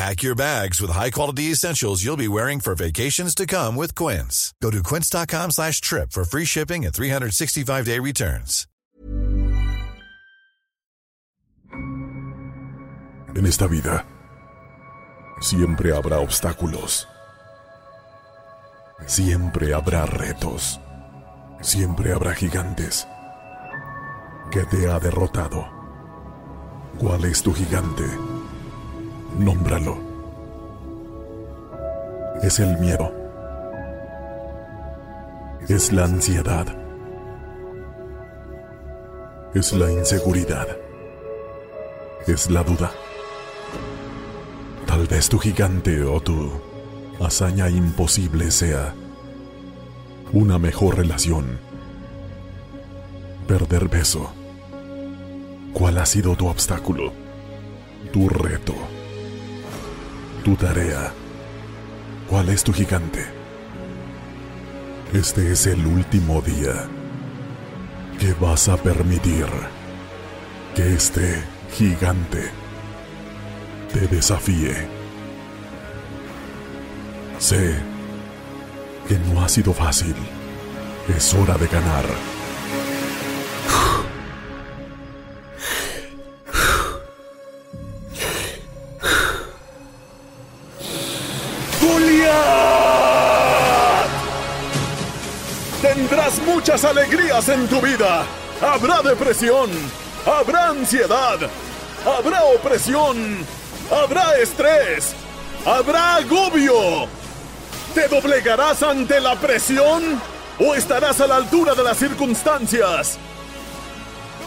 Pack your bags with high-quality essentials you'll be wearing for vacations to come with Quince. Go to quince.com slash trip for free shipping and 365-day returns. En esta vida, siempre habrá obstáculos. Siempre habrá retos. Siempre habrá gigantes. que te ha derrotado? ¿Cuál es tu gigante? Nómbralo. Es el miedo. Es la ansiedad. Es la inseguridad. Es la duda. Tal vez tu gigante o tu hazaña imposible sea una mejor relación. Perder peso. ¿Cuál ha sido tu obstáculo? Tu reto. Tu tarea. ¿Cuál es tu gigante? Este es el último día que vas a permitir que este gigante te desafíe. Sé que no ha sido fácil. Es hora de ganar. Alegrías en tu vida. Habrá depresión, habrá ansiedad, habrá opresión, habrá estrés, habrá agobio. ¿Te doblegarás ante la presión o estarás a la altura de las circunstancias?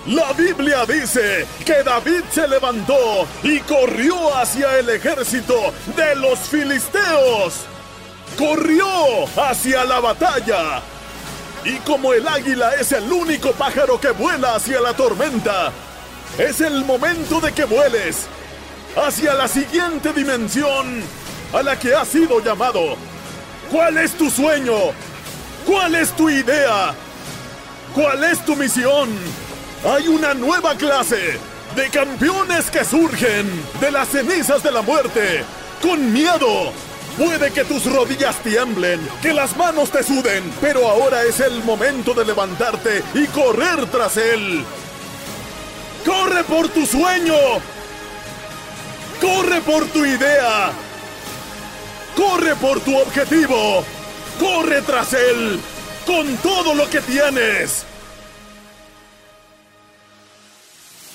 La Biblia dice que David se levantó y corrió hacia el ejército de los filisteos. Corrió hacia la batalla. Y como el águila es el único pájaro que vuela hacia la tormenta, es el momento de que vueles hacia la siguiente dimensión a la que has sido llamado. ¿Cuál es tu sueño? ¿Cuál es tu idea? ¿Cuál es tu misión? Hay una nueva clase de campeones que surgen de las cenizas de la muerte, con miedo. Puede que tus rodillas tiemblen, que las manos te suden, pero ahora es el momento de levantarte y correr tras él. ¡Corre por tu sueño! ¡Corre por tu idea! ¡Corre por tu objetivo! ¡Corre tras él! ¡Con todo lo que tienes!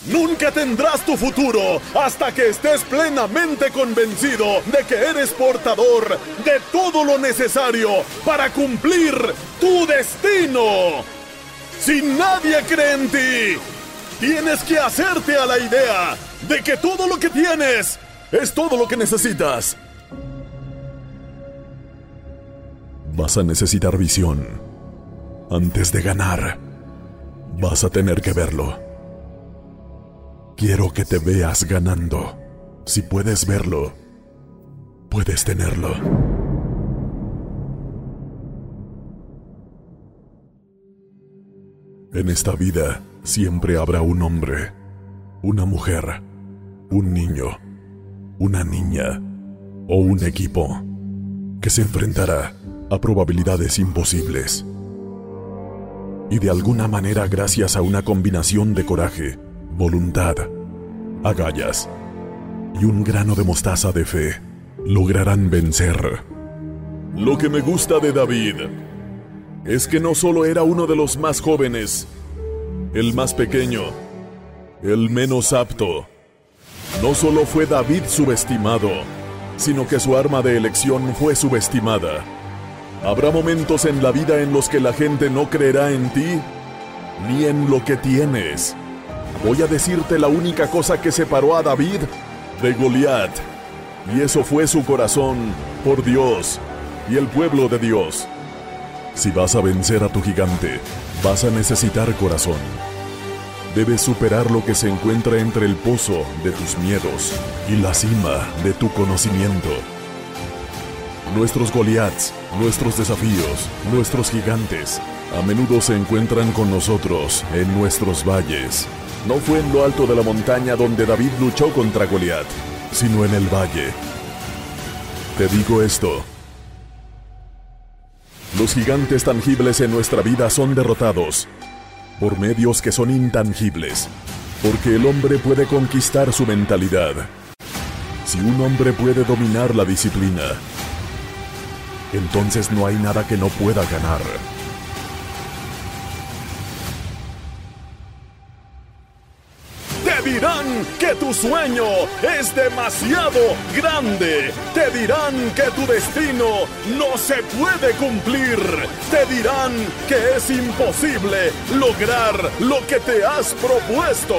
Nunca tendrás tu futuro hasta que estés plenamente convencido de que eres portador de todo lo necesario para cumplir tu destino. Si nadie cree en ti, tienes que hacerte a la idea de que todo lo que tienes es todo lo que necesitas. Vas a necesitar visión. Antes de ganar, vas a tener que verlo. Quiero que te veas ganando. Si puedes verlo, puedes tenerlo. En esta vida siempre habrá un hombre, una mujer, un niño, una niña o un equipo que se enfrentará a probabilidades imposibles. Y de alguna manera gracias a una combinación de coraje, voluntad, agallas y un grano de mostaza de fe, lograrán vencer. Lo que me gusta de David es que no solo era uno de los más jóvenes, el más pequeño, el menos apto. No solo fue David subestimado, sino que su arma de elección fue subestimada. Habrá momentos en la vida en los que la gente no creerá en ti ni en lo que tienes. Voy a decirte la única cosa que separó a David de Goliat. Y eso fue su corazón por Dios y el pueblo de Dios. Si vas a vencer a tu gigante, vas a necesitar corazón. Debes superar lo que se encuentra entre el pozo de tus miedos y la cima de tu conocimiento. Nuestros Goliaths, nuestros desafíos, nuestros gigantes, a menudo se encuentran con nosotros en nuestros valles. No fue en lo alto de la montaña donde David luchó contra Goliat, sino en el valle. Te digo esto. Los gigantes tangibles en nuestra vida son derrotados por medios que son intangibles, porque el hombre puede conquistar su mentalidad. Si un hombre puede dominar la disciplina, entonces no hay nada que no pueda ganar. Que tu sueño es demasiado grande. Te dirán que tu destino no se puede cumplir. Te dirán que es imposible lograr lo que te has propuesto.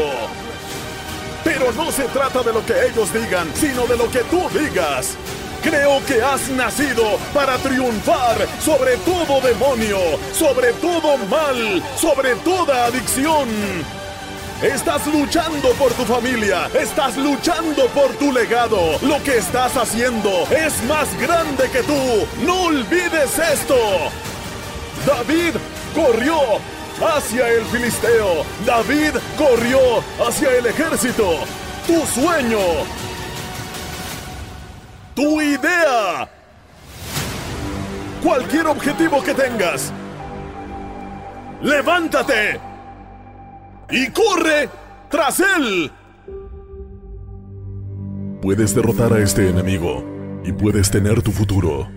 Pero no se trata de lo que ellos digan, sino de lo que tú digas. Creo que has nacido para triunfar sobre todo demonio, sobre todo mal, sobre toda adicción. Estás luchando por tu familia, estás luchando por tu legado. Lo que estás haciendo es más grande que tú. No olvides esto. David corrió hacia el filisteo. David corrió hacia el ejército. Tu sueño. Tu idea. Cualquier objetivo que tengas. Levántate y corre tras él. Puedes derrotar a este enemigo y puedes tener tu futuro.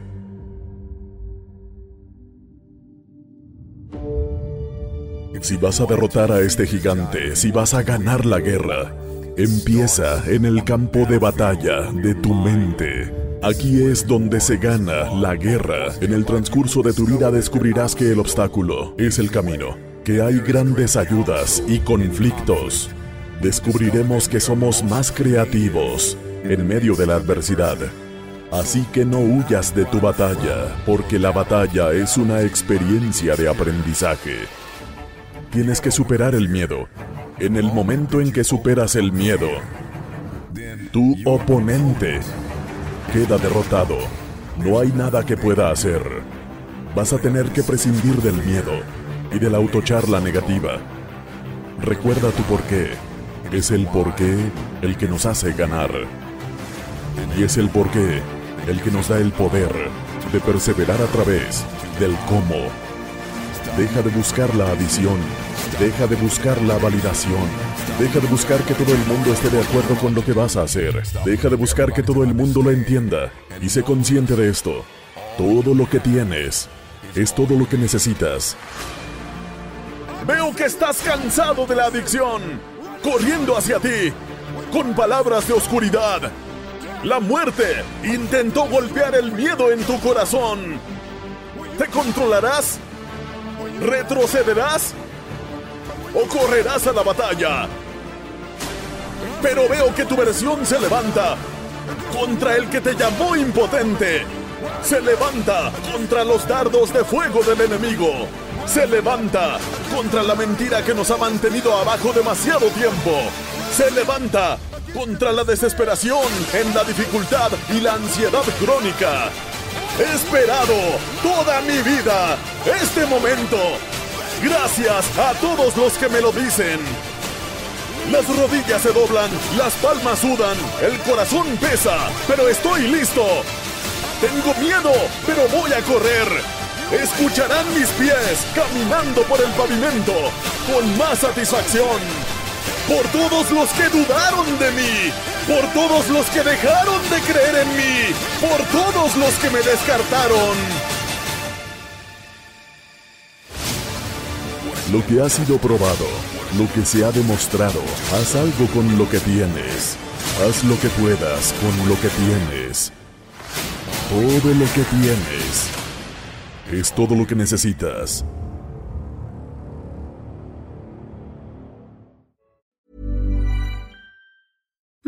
Si vas a derrotar a este gigante, si vas a ganar la guerra, empieza en el campo de batalla de tu mente. Aquí es donde se gana la guerra. En el transcurso de tu vida descubrirás que el obstáculo es el camino, que hay grandes ayudas y conflictos. Descubriremos que somos más creativos en medio de la adversidad. Así que no huyas de tu batalla, porque la batalla es una experiencia de aprendizaje. Tienes que superar el miedo. En el momento en que superas el miedo, tu oponente queda derrotado. No hay nada que pueda hacer. Vas a tener que prescindir del miedo y de la autocharla negativa. Recuerda tu porqué. Es el porqué el que nos hace ganar. Y es el porqué el que nos da el poder de perseverar a través del cómo. Deja de buscar la adición. Deja de buscar la validación. Deja de buscar que todo el mundo esté de acuerdo con lo que vas a hacer. Deja de buscar que todo el mundo lo entienda. Y sé consciente de esto. Todo lo que tienes es todo lo que necesitas. Veo que estás cansado de la adicción, corriendo hacia ti, con palabras de oscuridad. La muerte intentó golpear el miedo en tu corazón. ¿Te controlarás? ¿Retrocederás? ¿O correrás a la batalla? Pero veo que tu versión se levanta contra el que te llamó impotente. Se levanta contra los dardos de fuego del enemigo. Se levanta contra la mentira que nos ha mantenido abajo demasiado tiempo. Se levanta contra la desesperación en la dificultad y la ansiedad crónica. He esperado toda mi vida este momento. Gracias a todos los que me lo dicen. Las rodillas se doblan, las palmas sudan, el corazón pesa, pero estoy listo. Tengo miedo, pero voy a correr. Escucharán mis pies caminando por el pavimento con más satisfacción. Por todos los que dudaron de mí, por todos los que dejaron de creer en mí, por todos los que me descartaron. Lo que ha sido probado lo que se ha demostrado. Haz algo con lo que tienes. Haz lo que puedas con lo que tienes. Todo lo que tienes. Es todo lo que necesitas.